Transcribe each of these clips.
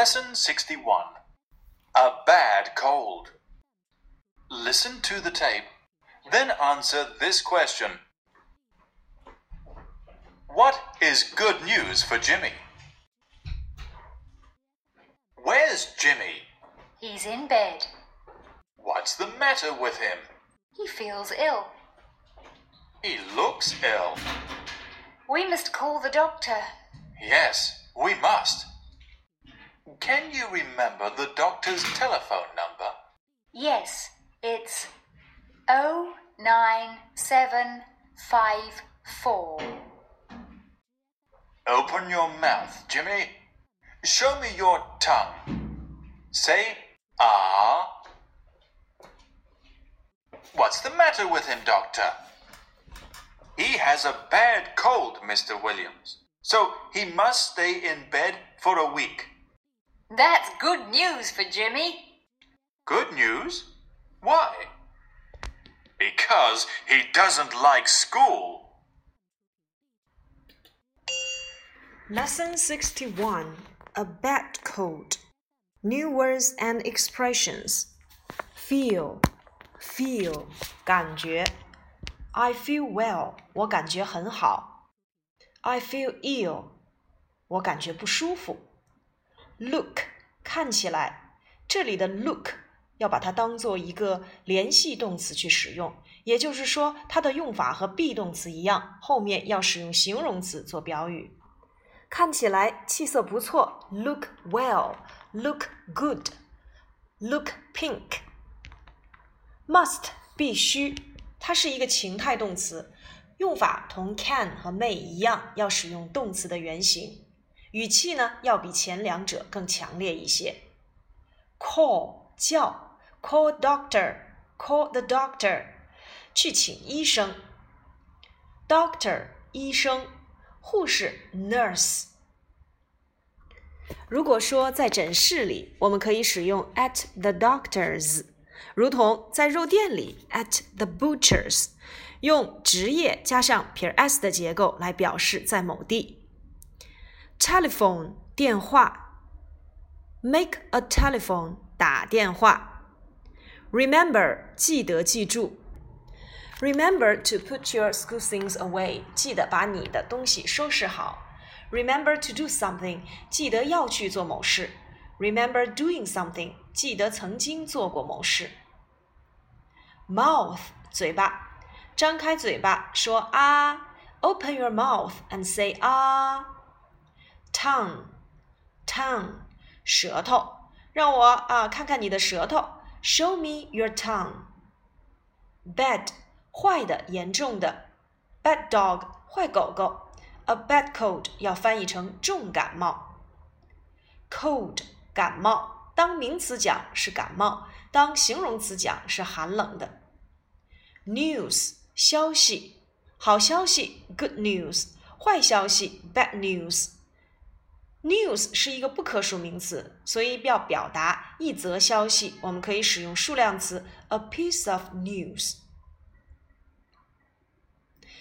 Lesson 61 A Bad Cold. Listen to the tape, then answer this question What is good news for Jimmy? Where's Jimmy? He's in bed. What's the matter with him? He feels ill. He looks ill. We must call the doctor. Yes, we must. Can you remember the doctor's telephone number? Yes, it's 09754. Open your mouth, Jimmy. Show me your tongue. Say ah. What's the matter with him, doctor? He has a bad cold, Mr. Williams. So he must stay in bed for a week. That's good news for Jimmy. Good news? Why? Because he doesn't like school. Lesson 61 A Bad Cold. New words and expressions. Feel, feel, 感觉。I feel well，我感觉很好。I feel ill，我感觉不舒服。 Look，看起来，这里的 look 要把它当做一个联系动词去使用，也就是说，它的用法和 be 动词一样，后面要使用形容词做表语。看起来气色不错，look well，look good，look pink。Must 必须，它是一个情态动词，用法同 can 和 may 一样，要使用动词的原形，语气呢要比前两者更强烈一些。Call 叫，call doctor，call the doctor，去请医生。Doctor 医生。护士 nurse。如果说在诊室里，我们可以使用 at the doctor's，如同在肉店里 at the butcher's，用职业加上撇 s 的结构来表示在某地。telephone 电话，make a telephone 打电话。remember 记得记住。Remember to put your school things away. 记得把你的东西收拾好。Remember to do something. 记得要去做某事。Remember doing something. 记得曾经做过某事。Mouth 嘴巴，张开嘴巴说啊。Open your mouth and say 啊。 Tongue tongue 舌头，让我啊看看你的舌头。Show me your tongue. Bad，坏的、严重的，bad dog，坏狗狗；a bad cold 要翻译成重感冒。cold 感冒，当名词讲是感冒，当形容词讲是寒冷的。news 消息，好消息，good news；坏消息，bad news。news 是一个不可数名词，所以要表达一则消息，我们可以使用数量词 a piece of news。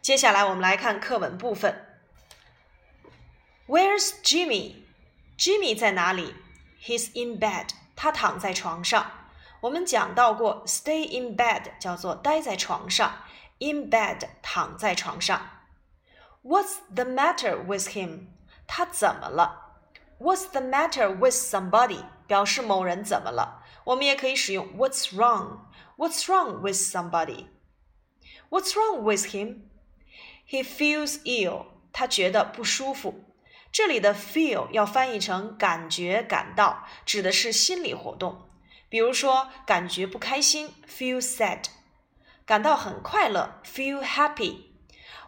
接下来我们来看课文部分。Where's Jimmy? Jimmy 在哪里？He's in bed. 他躺在床上。我们讲到过，stay in bed 叫做待在床上，in bed 躺在床上。What's the matter with him? 他怎么了 ？What's the matter with somebody? 表示某人怎么了。我们也可以使用 What's wrong? What's wrong with somebody? What's wrong with him? He feels ill. 他觉得不舒服。这里的 feel 要翻译成感觉、感到，指的是心理活动。比如说，感觉不开心，feel sad；感到很快乐，feel happy。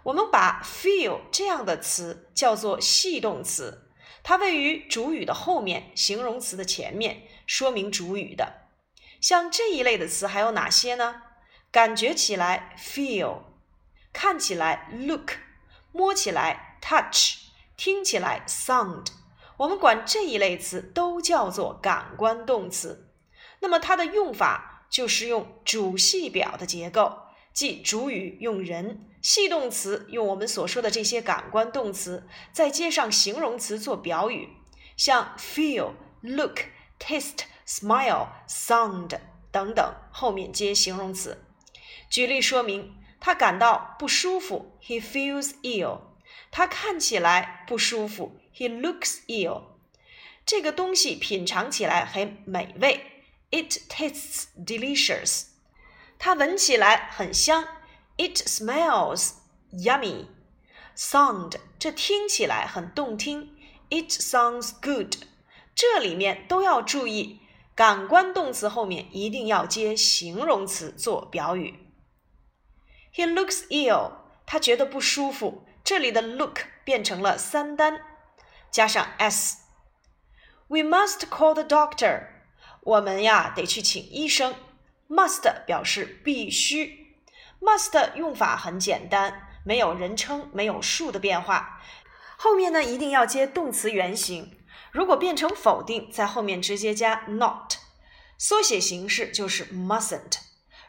我们把 feel 这样的词叫做系动词， 它位于主语的后面，形容词的前面，说明主语的。像这一类的词还有哪些呢？感觉起来 feel。看起来 look，摸起来 touch，听起来 sound，我们管这一类词都叫做感官动词。那么它的用法就是用主系表的结构，即主语用人，系动词用我们所说的这些感官动词，再接上形容词做表语，像 feel、look、taste、smile、sound 等等，后面接形容词。举例说明，他感到不舒服，he feels ill。他看起来不舒服，he looks ill。这个东西品尝起来很美味，it tastes delicious。它闻起来很香 ，it smells yummy。Sound，这听起来很动听，it sounds good。这里面都要注意，感官动词后面一定要接形容词做表语。He looks ill，他觉得不舒服。这里的 look 变成了三单，加上 s。We must call the doctor。我们呀得去请医生。Must 表示必须 ，must 用法很简单，没有人称，没有数的变化。后面呢一定要接动词原形。如果变成否定，在后面直接加 not。缩写形式就是 mustn't。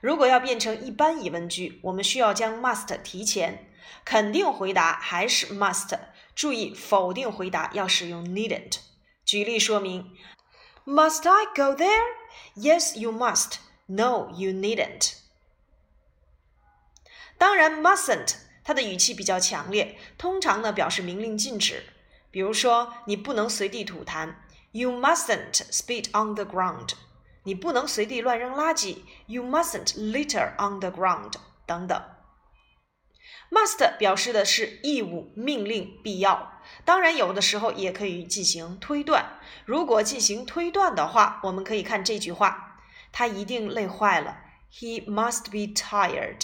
如果要变成一般疑问句，我们需要将 must 提前。肯定回答还是 must。注意，否定回答要使用 needn't。举例说明：Must I go there? Yes, you must. No, you needn't。当然，mustn't 它的语气比较强烈，通常呢表示明令禁止。比如说，你不能随地吐痰，You mustn't spit on the ground。你不能随地乱扔垃圾，You mustn't litter on the ground。等等。must 表示的是义务、命令、必要。当然，有的时候也可以进行推断。如果进行推断的话，我们可以看这句话：他一定累坏了。He must be tired。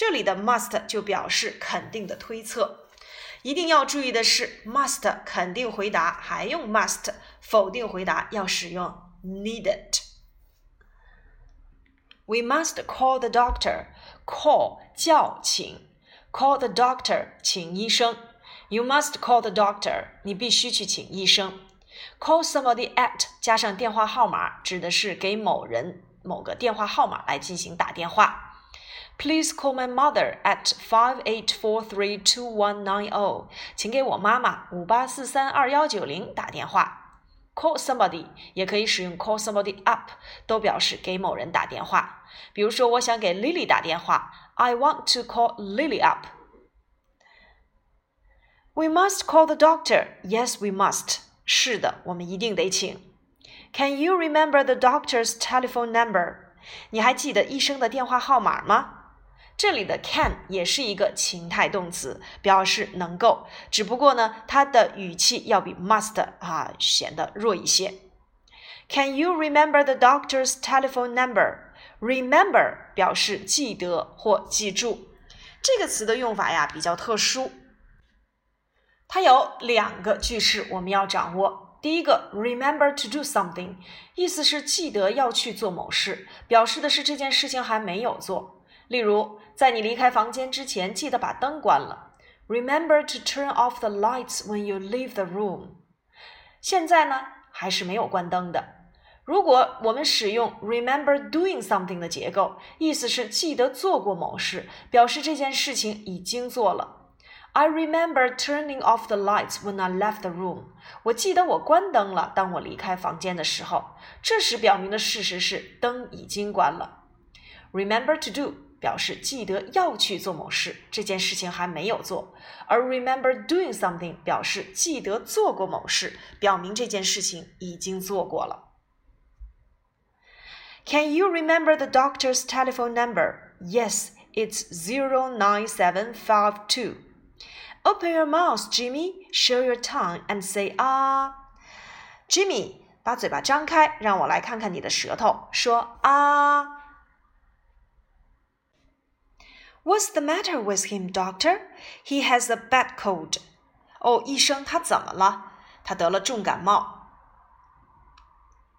这里的 must 就表示肯定的推测。一定要注意的是，must 肯定回答还用 must，否定回答要使用 needn't。We must call the doctor. Call 叫请，call the doctor 请医生。You must call the doctor，你必须去请医生。Call somebody at 加上电话号码，指的是给某人某个电话号码来进行打电话。Please call my mother at five eight four three two one nine zero。请给我妈妈五八四三二幺九零打电话。Call somebody 也可以使用 call somebody up，都表示给某人打电话。比如说，我想给 Lily 打电话，I want to call Lily up。We must call the doctor. Yes, we must. 是的，我们一定得请。Can you remember the doctor's telephone number? 你还记得医生的电话号码吗？ 这里的 can 也是一个情态动词，表示能够，只不过呢，它的语气要比 must 啊显得弱一些。Can you remember the doctor's telephone number? Remember 表示记得或记住，这个词的用法呀比较特殊，它有两个句式我们要掌握。第一个，remember to do something，意思是记得要去做某事，表示的是这件事情还没有做。例如，在你离开房间之前，记得把灯关了。Remember to turn off the lights when you leave the room。现在呢，还是没有关灯的。如果我们使用 remember doing something 的结构，意思是记得做过某事，表示这件事情已经做了。I remember turning off the lights when I left the room。我记得我关灯了，当我离开房间的时候。这时表明的事实是灯已经关了。Remember to do。表示记得要去做某事，这件事情还没有做；而 remember doing something 表示记得做过某事，表明这件事情已经做过了。Can you remember the doctor's telephone number? Yes, it's zero nine seven five two. Open your mouth, Jimmy. Show your tongue and say ah. Jimmy，把嘴巴张开，让我来看看你的舌头，说啊。 What's the matter with him, doctor? He has a bad cold. 哦，医生，他怎么了？他得了重感冒。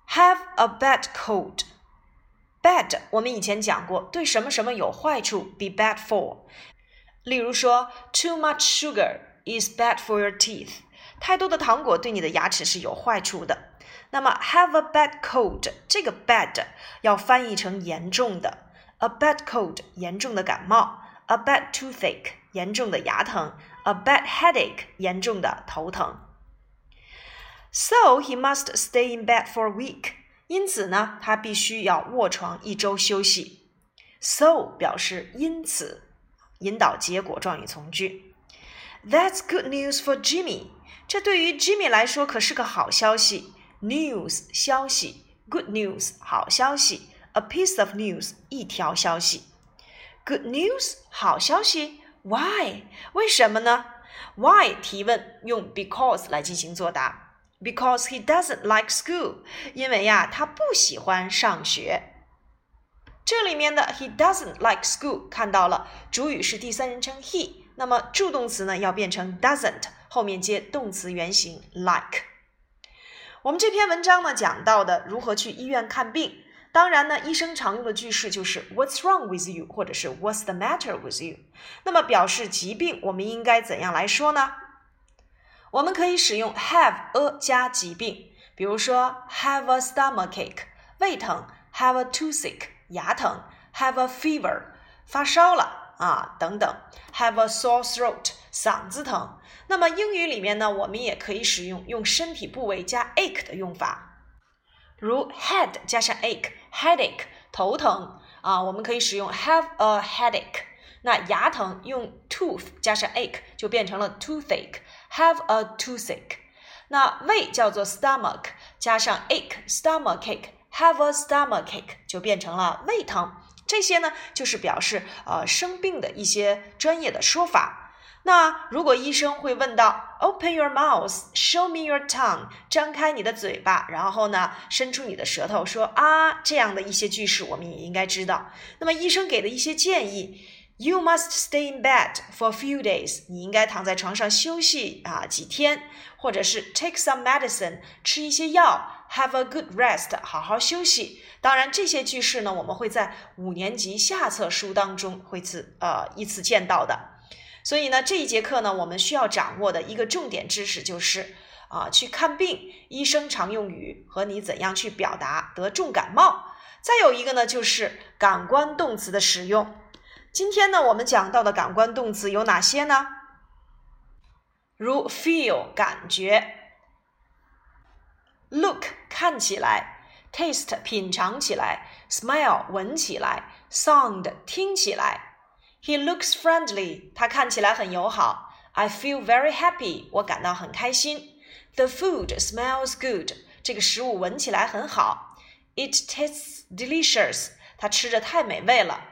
Have a bad cold. Bad，我们以前讲过，对什么什么有坏处，be bad for。例如说，Too much sugar is bad for your teeth。太多的糖果对你的牙齿是有坏处的。那么，have a bad cold，这个 bad 要翻译成严重的。 A bad cold，严重的感冒；a bad toothache，严重的牙疼；a bad headache，严重的头疼。 So he must stay in bed for a week. 因此呢，他必须要卧床一周休息。So 表示因此，引导结果状语从句。That's good news for Jimmy. 这对于 Jimmy 来说可是个好消息。News 消息，good news 好消息 ，a piece of news 一条消息。Good news 好消息，Why 为什么呢？Why 提问用 because 来进行作答。Because he doesn't like school，因为呀他不喜欢上学。这里面的 he doesn't like school 看到了，主语是第三人称 he，那么助动词呢要变成 doesn't，后面接动词原形 like。我们这篇文章呢讲到的如何去医院看病，当然呢，医生常用的句式就是 What's wrong with you，或者是 What's the matter with you。那么表示疾病，我们应该怎样来说呢？我们可以使用 have a 加疾病，比如说 have a stomachache，胃疼；have a toothache，牙疼；have a fever，发烧了啊等等；have a sore throat，嗓子疼。那么英语里面呢，我们也可以使用用身体部位加 ache 的用法，如 head 加上 ache，headache 头疼啊，我们可以使用 have a headache。那牙疼用 tooth 加上 ache 就变成了 toothache，have a toothache。那胃叫做 stomach，加上 ache，stomachache，have a stomachache 就变成了胃疼。这些呢，就是表示呃生病的一些专业的说法。那如果医生会问到 “Open your mouth, show me your tongue”，张开你的嘴巴，然后呢，伸出你的舌头，说啊，这样的一些句式，我们也应该知道。那么医生给的一些建议：“You must stay in bed for a few days”，你应该躺在床上休息啊几天，或者是 “Take some medicine”，吃一些药；“Have a good rest”，好好休息。当然，这些句式呢，我们会在五年级下册书当中会次呃依次见到的。所以呢，这一节课呢，我们需要掌握的一个重点知识就是啊，去看病，医生常用语和你怎样去表达得重感冒。再有一个呢，就是感官动词的使用。今天呢，我们讲到的感官动词有哪些呢？如 feel 感觉，look 看起来，taste 品尝起来，smell 闻起来，sound 听起来。He looks friendly. 他看起来很友好。I feel very happy. 我感到很开心。The food smells good. 这个食物闻起来很好。It tastes delicious. 它吃着太美味了。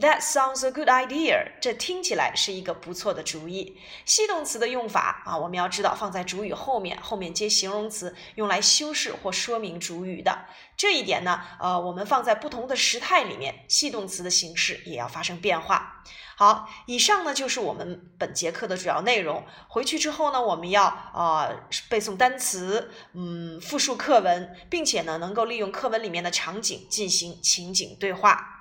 That sounds a good idea. 这听起来是一个不错的主意。系动词的用法啊，我们要知道放在主语后面，后面接形容词，用来修饰或说明主语的。这一点呢，呃，我们放在不同的时态里面，系动词的形式也要发生变化。好，以上呢就是我们本节课的主要内容。回去之后呢，我们要呃背诵单词，嗯，复述课文，并且呢，能够利用课文里面的场景进行情景对话。